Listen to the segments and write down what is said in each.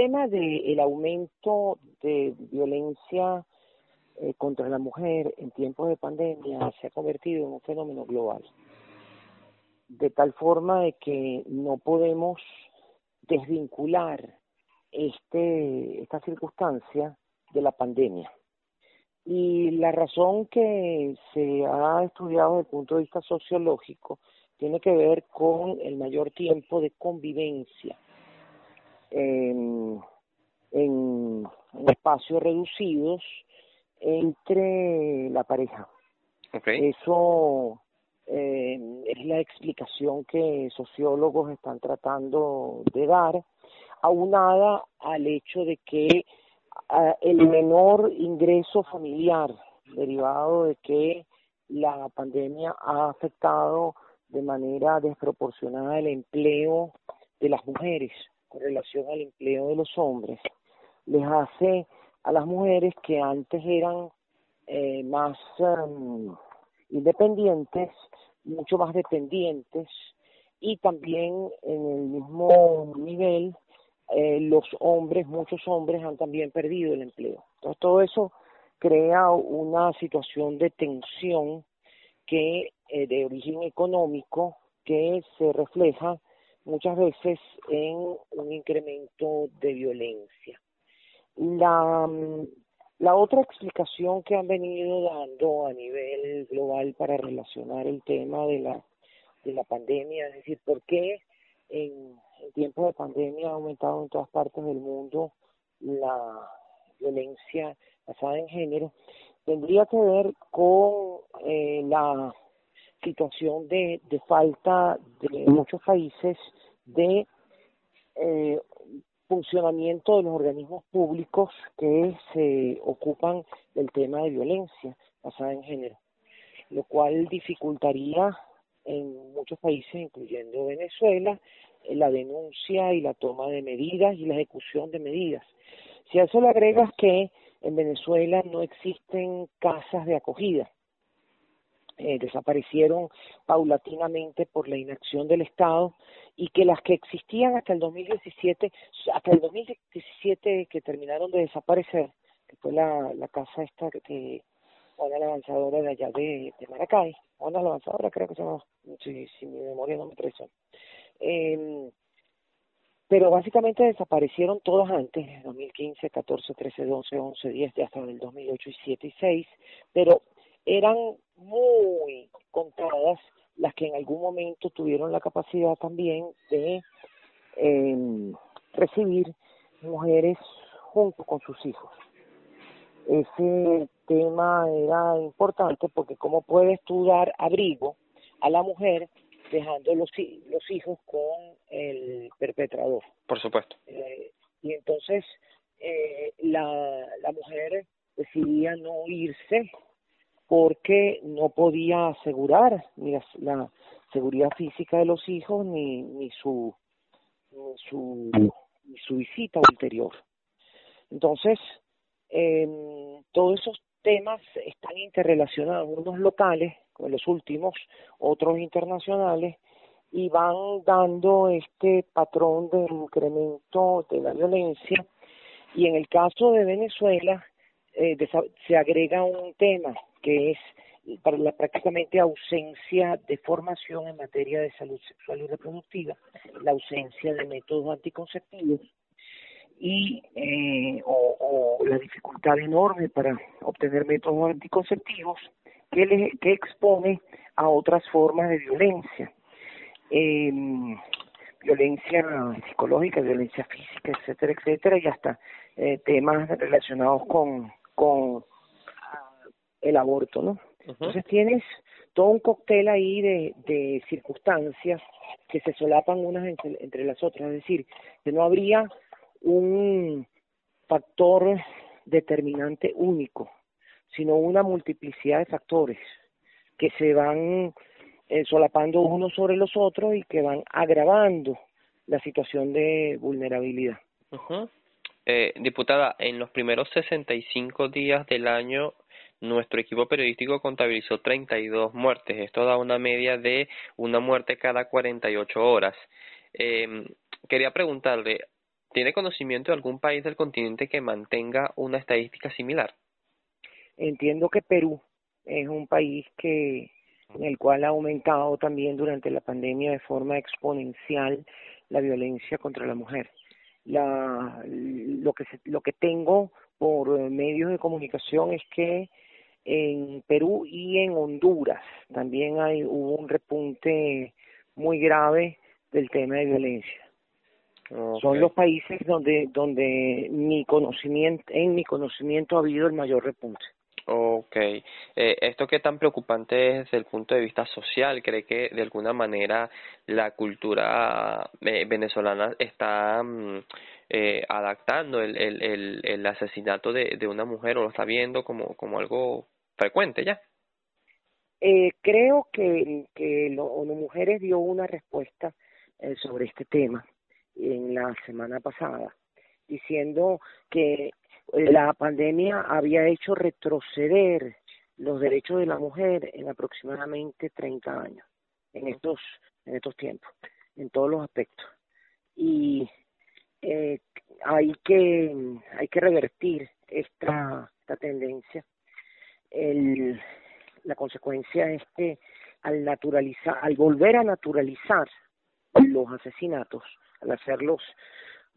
tema del aumento de violencia eh, contra la mujer en tiempos de pandemia se ha convertido en un fenómeno global, de tal forma de que no podemos desvincular este, esta circunstancia de la pandemia. Y la razón que se ha estudiado desde el punto de vista sociológico tiene que ver con el mayor tiempo de convivencia en, en, espacios reducidos entre la pareja. Eso eh, es la explicación que sociólogos están tratando de dar, aunada al hecho de que el menor ingreso familiar derivado de que la pandemia ha afectado de manera desproporcionada el empleo de las mujeres con relación al empleo de los hombres, les hace a las mujeres que antes eran eh, más em, independientes, mucho más dependientes y también en el mismo nivel eh, los hombres, muchos hombres han también perdido el empleo. Entonces todo eso crea una situación de tensión que eh, de origen económico que se refleja muchas veces en un incremento de violencia. La, mm, la otra explicación que han venido dando a nivel global para relacionar el tema de la, de la pandemia, es decir, por qué en en tiempos de pandemia ha aumentado en todas partes del mundo la violencia basada en género, tendría que ver con eh, la situación de, de falta de muchos países de eh, funcionamiento de los organismos públicos que se ocupan del tema de violencia basada en género, lo cual dificultaría en muchos países, incluyendo Venezuela, eh, la denuncia y la toma de medidas y la ejecución de medidas. Si a eso le agregas que en Venezuela no existen casas de acogida, eh, desaparecieron paulatinamente por la inacción del Estado y que las que existían hasta el 2017, hasta el 2017 que terminaron de desaparecer, que fue la, la casa esta que Juana la Avanzadora de allá de, de Maracay, Juana la Avanzadora creo que se llama, si, si mi memoria no me traiciona, eh, pero básicamente desaparecieron todas antes, 2015, 14, 13, 12, 11, 10, hasta el 2008 y 7 y 6, pero eran muy contadas las que en algún momento tuvieron la capacidad también de eh, recibir mujeres junto con sus hijos. Ese tema era importante porque cómo puedes tú dar abrigo a la mujer dejando los, los hijos con el perpetrador. Por supuesto. Eh, y entonces eh, la, la mujer decidía no irse porque no podía asegurar ni la, seguridad física de los hijos ni, ni su ni su visita ulterior. Entonces, eh, todos esos temas están interrelacionados, unos locales los últimos, otros internacionales, y van dando este patrón de incremento de la violencia. Y en el caso de Venezuela eh, se agrega un tema que es para la prácticamente ausencia de formación en materia de salud sexual y reproductiva, la ausencia de métodos anticonceptivos y eh, o, la dificultad enorme para obtener métodos anticonceptivos que, que expone a otras formas de violencia, eh, violencia psicológica, violencia física, etcétera, etcétera, y hasta eh, temas relacionados con, con el aborto, ¿no? Entonces tienes todo un cóctel ahí de, de circunstancias que se solapan unas entre, entre las otras, es decir, que no habría un factor determinante único, sino una multiplicidad de factores que se van eh, solapando unos sobre los otros y que van agravando la situación de vulnerabilidad. eh, diputada, en los primeros 65 días del año, nuestro equipo periodístico contabilizó 32 muertes. Esto da una media de una muerte cada 48 horas. Eh, quería preguntarle, ¿Tiene conocimiento de algún país del continente que mantenga una estadística similar? Entiendo que Perú es un país que en el cual ha aumentado también durante la pandemia de forma exponencial la violencia contra la mujer. La, lo que lo que tengo por medios de comunicación es que en Perú y en Honduras también hay hubo un repunte muy grave del tema de violencia. Son los países donde donde mi conocimiento en mi conocimiento ha habido el mayor repunte. Okay, eh, ¿esto qué tan preocupante es desde el punto de vista social? ¿Cree que de alguna manera la cultura eh, venezolana está mm, eh, adaptando el, el, el, asesinato de, de una mujer o lo está viendo como, como algo frecuente ya? Eh, creo que, que lo, ONU Mujeres dio una respuesta sobre este tema en la semana pasada, diciendo que la pandemia había hecho retroceder los derechos de la mujer en aproximadamente 30 años, en estos, en estos tiempos, en todos los aspectos. Y eh, hay que hay que revertir esta, esta tendencia. El, la consecuencia es que al naturalizar, al volver a naturalizar los asesinatos, al hacerlos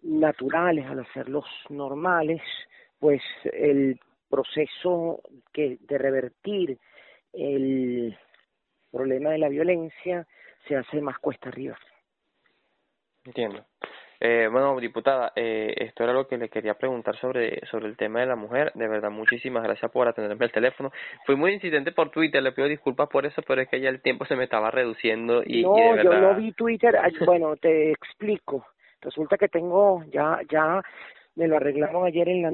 naturales, al hacerlos normales, pues el proceso que de revertir el problema de la violencia se hace más cuesta arriba. Entiendo. Eh, bueno, diputada, eh, esto era lo que le quería preguntar sobre, sobre el tema de la mujer. De verdad, muchísimas gracias por atenderme el teléfono. Fui muy insistente por Twitter, le pido disculpas por eso, pero es que ya el tiempo se me estaba reduciendo y, no, y de verdad... yo no vi Twitter. Bueno, te explico. Resulta que tengo ya, ya me lo arreglaron ayer en la